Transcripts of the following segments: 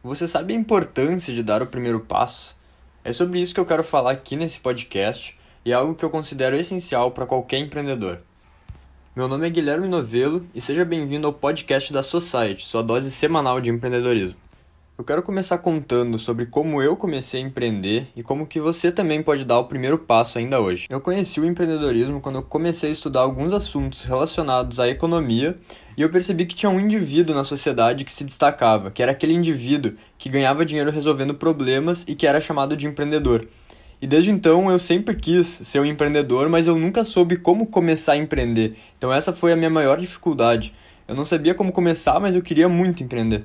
Você sabe a importância de dar o primeiro passo? É sobre isso que eu quero falar aqui nesse podcast e é algo que eu considero essencial para qualquer empreendedor. Meu nome é Guilherme Novelo e seja bem-vindo ao podcast da Society, sua dose semanal de empreendedorismo. Eu quero começar contando sobre como eu comecei a empreender e como que você também pode dar o primeiro passo ainda hoje. Eu conheci o empreendedorismo quando eu comecei a estudar alguns assuntos relacionados à economia e eu percebi que tinha um indivíduo na sociedade que se destacava, que era aquele indivíduo que ganhava dinheiro resolvendo problemas e que era chamado de empreendedor. E desde então eu sempre quis ser um empreendedor, mas eu nunca soube como começar a empreender. Então essa foi a minha maior dificuldade. Eu não sabia como começar, mas eu queria muito empreender.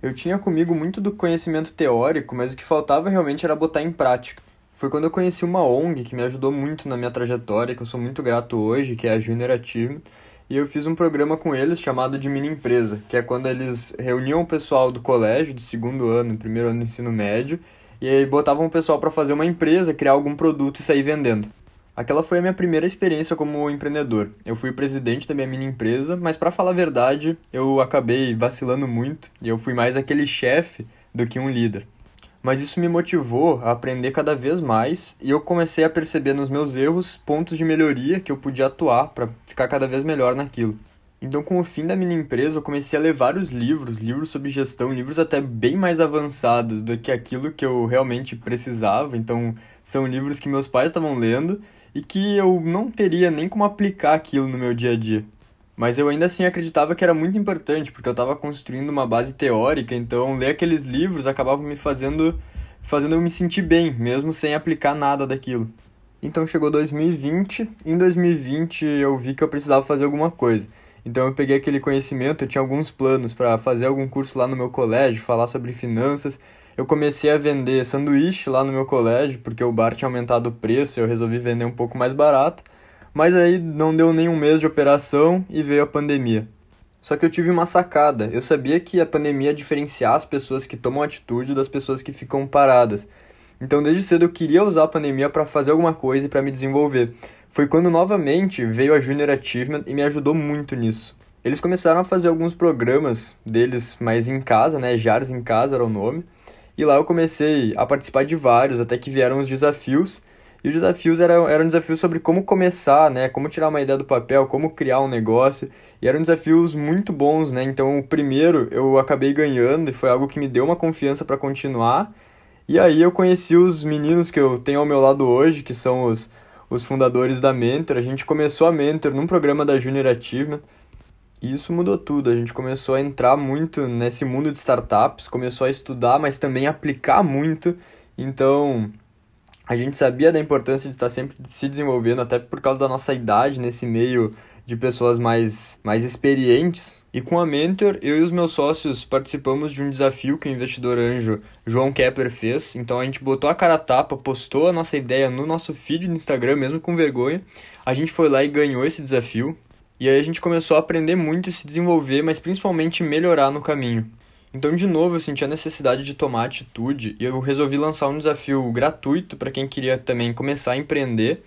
Eu tinha comigo muito do conhecimento teórico, mas o que faltava realmente era botar em prática. Foi quando eu conheci uma ONG que me ajudou muito na minha trajetória, que eu sou muito grato hoje, que é a Junior Achievement, e eu fiz um programa com eles chamado de Mini Empresa, que é quando eles reuniam o pessoal do colégio, do segundo ano, primeiro ano do ensino médio, e aí botavam o pessoal para fazer uma empresa, criar algum produto e sair vendendo. Aquela foi a minha primeira experiência como empreendedor. Eu fui presidente da minha mini empresa, mas para falar a verdade, eu acabei vacilando muito e eu fui mais aquele chefe do que um líder. Mas isso me motivou a aprender cada vez mais e eu comecei a perceber nos meus erros pontos de melhoria que eu podia atuar para ficar cada vez melhor naquilo. Então, com o fim da minha empresa, eu comecei a ler vários livros, livros sobre gestão, livros até bem mais avançados do que aquilo que eu realmente precisava. Então, são livros que meus pais estavam lendo e que eu não teria nem como aplicar aquilo no meu dia a dia. Mas eu ainda assim acreditava que era muito importante, porque eu estava construindo uma base teórica, então ler aqueles livros acabava me fazendo fazendo eu me sentir bem, mesmo sem aplicar nada daquilo. Então chegou 2020, e em 2020 eu vi que eu precisava fazer alguma coisa. Então eu peguei aquele conhecimento, eu tinha alguns planos para fazer algum curso lá no meu colégio, falar sobre finanças, eu comecei a vender sanduíche lá no meu colégio, porque o bar tinha aumentado o preço eu resolvi vender um pouco mais barato. Mas aí não deu nem um mês de operação e veio a pandemia. Só que eu tive uma sacada. Eu sabia que a pandemia ia diferenciar as pessoas que tomam atitude das pessoas que ficam paradas. Então, desde cedo eu queria usar a pandemia para fazer alguma coisa e para me desenvolver. Foi quando novamente veio a Junior Achievement e me ajudou muito nisso. Eles começaram a fazer alguns programas deles mais em casa, né? Jars em casa era o nome. E lá eu comecei a participar de vários, até que vieram os desafios. E os desafios eram, eram desafios sobre como começar, né? Como tirar uma ideia do papel, como criar um negócio. E eram desafios muito bons, né? Então, o primeiro eu acabei ganhando e foi algo que me deu uma confiança para continuar. E aí eu conheci os meninos que eu tenho ao meu lado hoje, que são os, os fundadores da Mentor. A gente começou a Mentor num programa da Junior Achievement. E isso mudou tudo. A gente começou a entrar muito nesse mundo de startups, começou a estudar, mas também aplicar muito. Então, a gente sabia da importância de estar sempre se desenvolvendo, até por causa da nossa idade nesse meio de pessoas mais, mais experientes. E com a Mentor, eu e os meus sócios participamos de um desafio que o investidor anjo João Kepler fez. Então a gente botou a cara a tapa, postou a nossa ideia no nosso feed no Instagram, mesmo com vergonha. A gente foi lá e ganhou esse desafio. E aí a gente começou a aprender muito e se desenvolver, mas principalmente melhorar no caminho. Então, de novo, eu senti a necessidade de tomar atitude e eu resolvi lançar um desafio gratuito para quem queria também começar a empreender.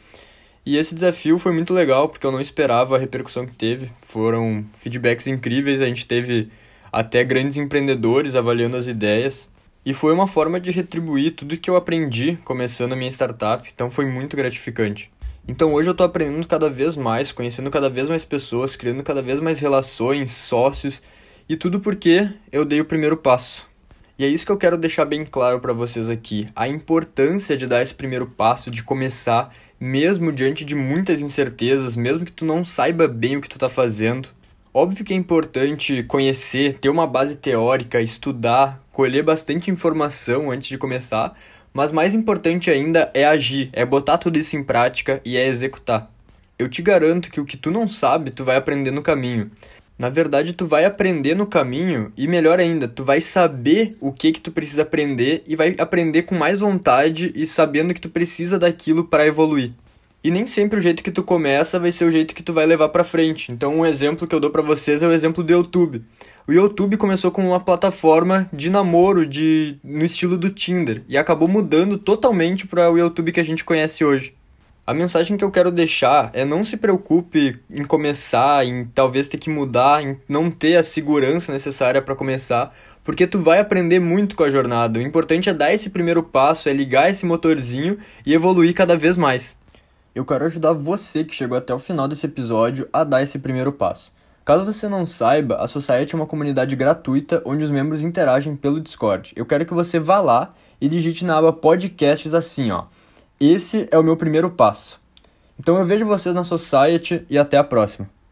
E esse desafio foi muito legal porque eu não esperava a repercussão que teve. Foram feedbacks incríveis, a gente teve até grandes empreendedores avaliando as ideias. E foi uma forma de retribuir tudo que eu aprendi começando a minha startup, então foi muito gratificante. Então hoje eu estou aprendendo cada vez mais, conhecendo cada vez mais pessoas, criando cada vez mais relações, sócios e tudo porque eu dei o primeiro passo. E é isso que eu quero deixar bem claro para vocês aqui, a importância de dar esse primeiro passo, de começar, mesmo diante de muitas incertezas, mesmo que tu não saiba bem o que tu está fazendo. Óbvio que é importante conhecer, ter uma base teórica, estudar, colher bastante informação antes de começar, mas mais importante ainda é agir, é botar tudo isso em prática e é executar. Eu te garanto que o que tu não sabe, tu vai aprender no caminho. Na verdade, tu vai aprender no caminho e melhor ainda, tu vai saber o que que tu precisa aprender e vai aprender com mais vontade e sabendo que tu precisa daquilo para evoluir. E nem sempre o jeito que tu começa vai ser o jeito que tu vai levar para frente. Então, um exemplo que eu dou para vocês é o exemplo do YouTube. O YouTube começou como uma plataforma de namoro de no estilo do Tinder e acabou mudando totalmente para o YouTube que a gente conhece hoje. A mensagem que eu quero deixar é não se preocupe em começar, em talvez ter que mudar, em não ter a segurança necessária para começar, porque tu vai aprender muito com a jornada. O importante é dar esse primeiro passo, é ligar esse motorzinho e evoluir cada vez mais. Eu quero ajudar você que chegou até o final desse episódio a dar esse primeiro passo. Caso você não saiba, a Society é uma comunidade gratuita onde os membros interagem pelo Discord. Eu quero que você vá lá e digite na aba podcasts assim, ó. Esse é o meu primeiro passo. Então eu vejo vocês na Society e até a próxima.